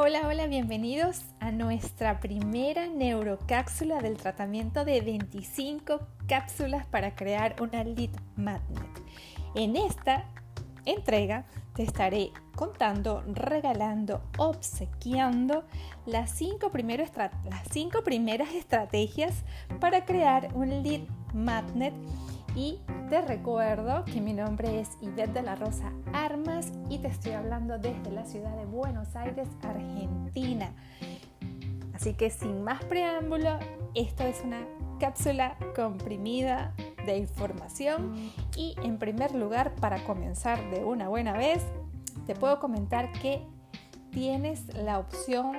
Hola, hola, bienvenidos a nuestra primera neurocápsula del tratamiento de 25 cápsulas para crear una lead magnet. En esta entrega te estaré contando, regalando, obsequiando las cinco, las cinco primeras estrategias para crear un lead magnet y te recuerdo que mi nombre es Ivette de la Rosa Armas y te estoy hablando desde la ciudad de Buenos Aires, Argentina. Así que sin más preámbulo, esto es una cápsula comprimida de información y en primer lugar, para comenzar de una buena vez, te puedo comentar que tienes la opción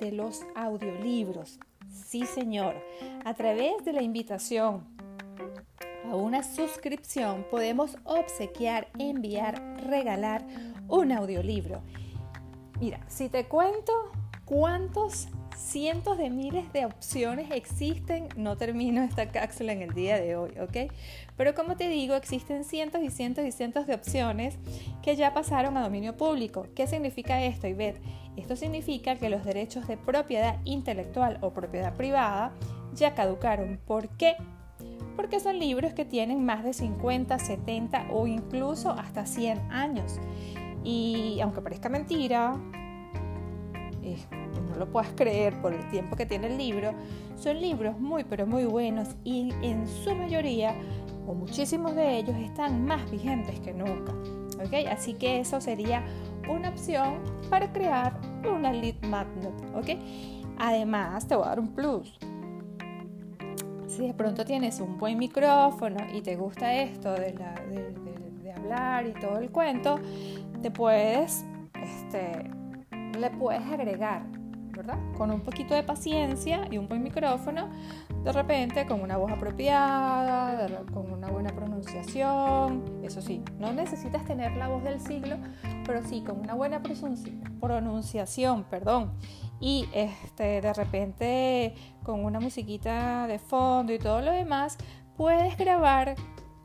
de los audiolibros. Sí, señor, a través de la invitación a una suscripción podemos obsequiar, enviar, regalar un audiolibro. Mira, si te cuento cuántos cientos de miles de opciones existen, no termino esta cápsula en el día de hoy, ¿ok? Pero como te digo, existen cientos y cientos y cientos de opciones que ya pasaron a dominio público. ¿Qué significa esto, Ivette? Esto significa que los derechos de propiedad intelectual o propiedad privada ya caducaron. ¿Por qué? Porque son libros que tienen más de 50, 70 o incluso hasta 100 años. Y aunque parezca mentira, no lo puedas creer por el tiempo que tiene el libro, son libros muy pero muy buenos y en su mayoría o muchísimos de ellos están más vigentes que nunca. ¿okay? Así que eso sería una opción para crear una lead magnet. ¿okay? Además, te voy a dar un plus si de pronto tienes un buen micrófono y te gusta esto de, hablar y todo el cuento, te puedes, este, le puedes agregar, ¿verdad? Con un poquito de paciencia y un buen micrófono, de repente con una voz apropiada, con una buena pronunciación, eso sí, no necesitas tener la voz del siglo, pero sí con una buena pronunciación, perdón, y este, de repente con una musiquita de fondo y todo lo demás, puedes grabar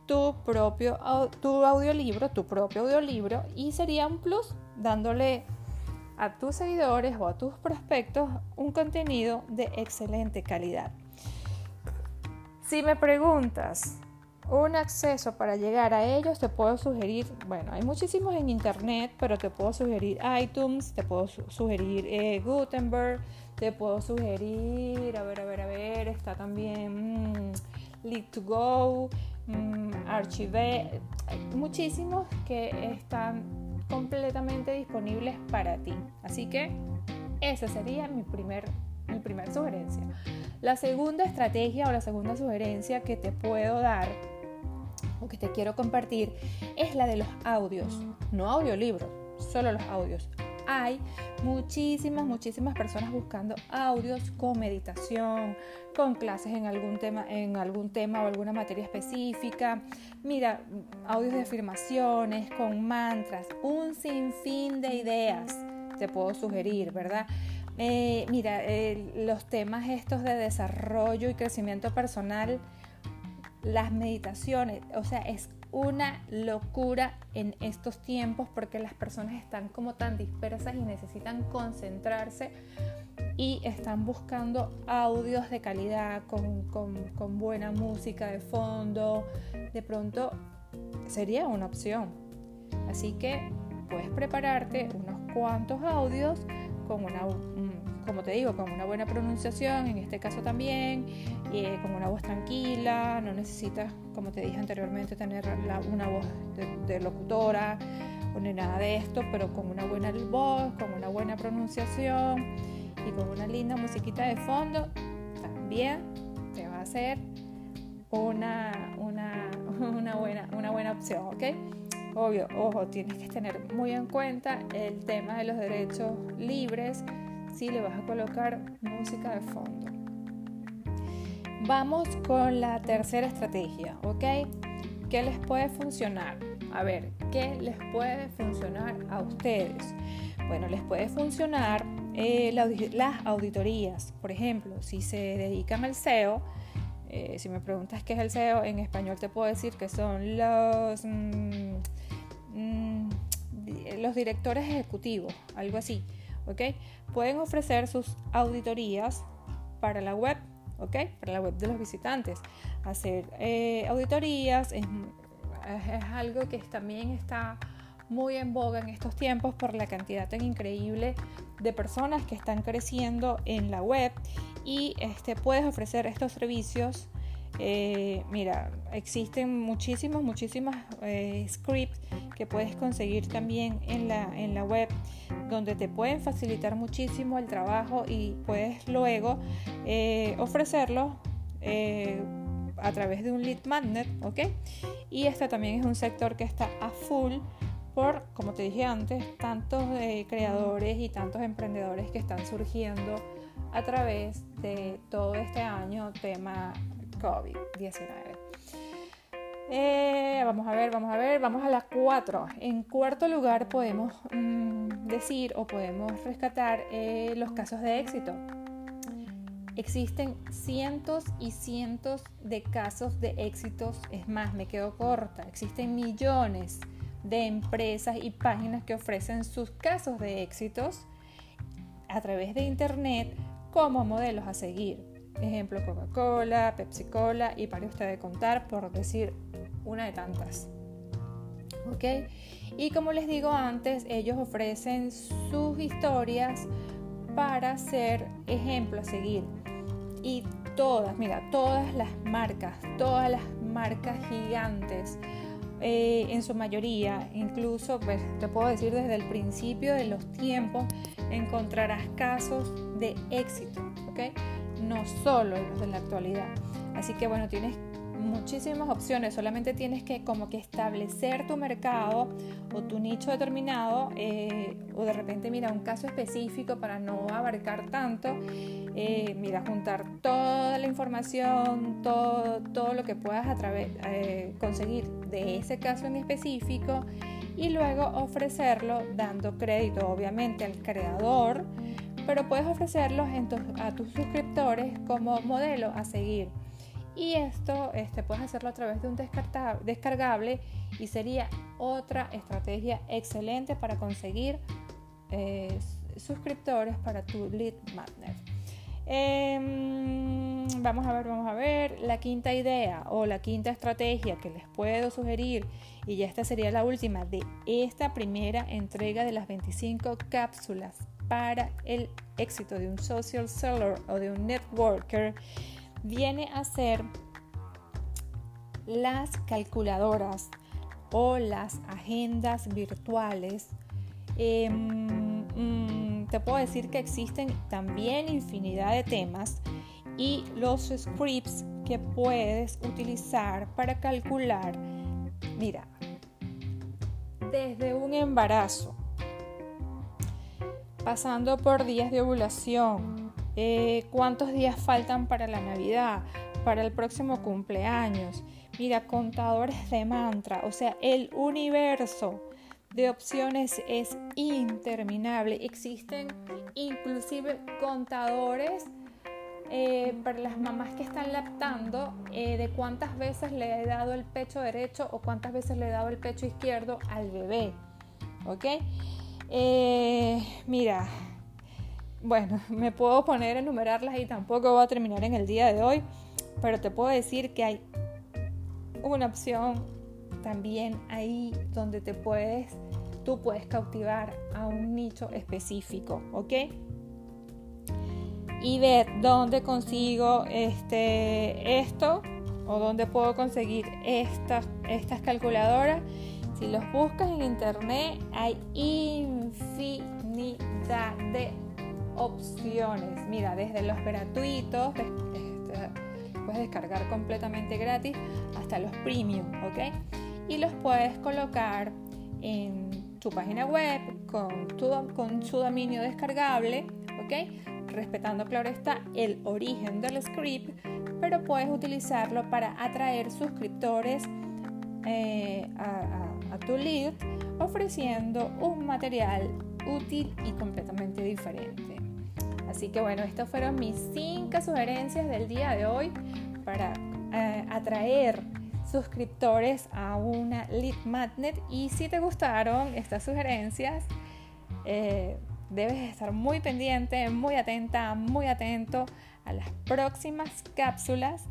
tu propio tu audiolibro, tu propio audiolibro y sería un plus dándole a tus seguidores o a tus prospectos un contenido de excelente calidad. Si me preguntas, un acceso para llegar a ellos, te puedo sugerir, bueno, hay muchísimos en internet, pero te puedo sugerir iTunes, te puedo sugerir eh, Gutenberg, te puedo sugerir, a ver, a ver, a ver, está también mm, Lead2Go, mm, Archive, muchísimos que están completamente disponibles para ti. Así que esa sería mi primer, mi primer sugerencia. La segunda estrategia o la segunda sugerencia que te puedo dar que te quiero compartir es la de los audios, no audiolibros, solo los audios. Hay muchísimas, muchísimas personas buscando audios con meditación, con clases en algún tema, en algún tema o alguna materia específica. Mira, audios de afirmaciones, con mantras, un sinfín de ideas te puedo sugerir, ¿verdad? Eh, mira, los temas estos de desarrollo y crecimiento personal las meditaciones, o sea, es una locura en estos tiempos porque las personas están como tan dispersas y necesitan concentrarse y están buscando audios de calidad con, con buena música de fondo. De pronto sería una opción. Así que puedes prepararte unos cuantos audios con una, como te digo, con una buena pronunciación, en este caso también, eh, con una voz tranquila, no necesitas, como te dije anteriormente, tener una voz de, locutora o ni nada de esto, pero con una buena voz, con una buena pronunciación y con una linda musiquita de fondo, también te va a ser una, una, una, buena, una buena opción, ¿ok? Obvio, ojo, tienes que tener muy en cuenta el tema de los derechos libres si le vas a colocar música de fondo. Vamos con la tercera estrategia, ¿ok? ¿Qué les puede funcionar? A ver, ¿qué les puede funcionar a ustedes? Bueno, les puede funcionar eh, las auditorías. Por ejemplo, si se dedican al SEO, eh, si me preguntas qué es el SEO, en español te puedo decir que son los, mm, los directores ejecutivos, algo así ¿ok? Pueden ofrecer sus auditorías para la web, ¿ok? Para la web de los visitantes. Hacer eh, auditorías es, algo que también está muy en boga en estos tiempos por la cantidad tan increíble de personas que están creciendo en la web y este, puedes ofrecer estos servicios eh, mira, existen muchísimos, muchísimas eh, scripts que puedes conseguir también en la, en la web donde te pueden facilitar muchísimo el trabajo y puedes luego eh, ofrecerlo a través de un lead magnet, ¿ok? Y este también es un sector que está a full por, como te dije antes, tantos creadores y tantos emprendedores que están surgiendo a través de todo este año tema COVID-19. Eh, vamos a ver, vamos a ver, vamos a las 4. En cuarto lugar podemos mm, decir o podemos rescatar eh, los casos de éxito. Existen cientos y cientos de casos de éxitos, es más, me quedo corta, existen millones de empresas y páginas que ofrecen sus casos de éxitos a través de Internet como modelos a seguir. Ejemplo, Coca-Cola, Pepsi-Cola y para usted de contar, por decir una de tantas. ¿Ok? Y como les digo antes, ellos ofrecen sus historias para ser ejemplo a seguir. Y todas, mira, todas las marcas, todas las marcas gigantes, eh, en su mayoría, incluso pues, te puedo decir desde el principio de los tiempos, encontrarás casos de éxito, ¿ok? No solo los de la actualidad. Así que bueno, tienes muchísimas opciones, solamente tienes que como que establecer tu mercado o tu nicho determinado eh, o de repente mira un caso específico para no abarcar tanto, eh, mira juntar toda la información, todo, todo lo que puedas a través, eh, conseguir de ese caso en específico y luego ofrecerlo dando crédito obviamente al creador pero puedes ofrecerlos a tus suscriptores como modelo a seguir. Y esto este, puedes hacerlo a través de un descargable y sería otra estrategia excelente para conseguir eh, suscriptores para tu lead magnet. Em, vamos a ver, vamos a ver la quinta idea o la quinta estrategia que les puedo sugerir y ya esta sería la última de esta primera entrega de las 25 cápsulas para el éxito de un social seller o de un networker viene a ser las calculadoras o las agendas virtuales. Em, mm, te puedo decir que existen también infinidad de temas y los scripts que puedes utilizar para calcular, mira, desde un embarazo, pasando por días de ovulación, eh, cuántos días faltan para la Navidad, para el próximo cumpleaños. Mira, contadores de mantra, o sea, el universo de opciones es interminable. Existen inclusive contadores eh, para las mamás que están lactando eh, de cuántas veces le he dado el pecho derecho o cuántas veces le he dado el pecho izquierdo al bebé. ¿Ok? Eh, mira, bueno, me puedo poner a enumerarlas y tampoco voy a terminar en el día de hoy, pero te puedo decir que hay una opción también ahí donde te puedes, tú puedes cautivar a un nicho específico, ¿ok? Y ver dónde consigo este, esto o dónde puedo conseguir estas, estas calculadoras si los buscas en internet hay infinidad de opciones. Mira, desde los gratuitos, este, puedes descargar completamente gratis, hasta los premium, ¿ok? Y los puedes colocar en tu página web con, con su dominio descargable, ¿ok? Respetando, claro está, el origen del script, pero puedes utilizarlo para atraer suscriptores eh, a tu lead ofreciendo un material útil y completamente diferente. Así que bueno, estas fueron mis cinco sugerencias del día de hoy para eh, atraer suscriptores a una lead magnet y si te gustaron estas sugerencias, eh, debes estar muy pendiente, muy atenta, muy atento a las próximas cápsulas,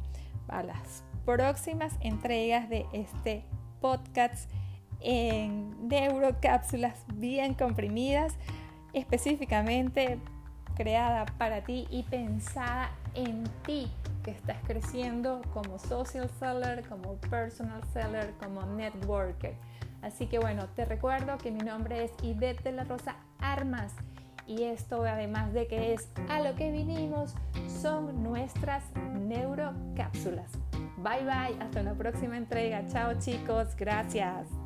a las próximas entregas de este podcast en neurocápsulas bien comprimidas, específicamente creada para ti y pensada en ti que estás creciendo como social seller, como personal seller, como networker. Así que bueno, te recuerdo que mi nombre es Ivette de la Rosa Armas y esto además de que es a lo que vinimos, son nuestras neurocápsulas. Bye bye, hasta la próxima entrega. Chao chicos, gracias.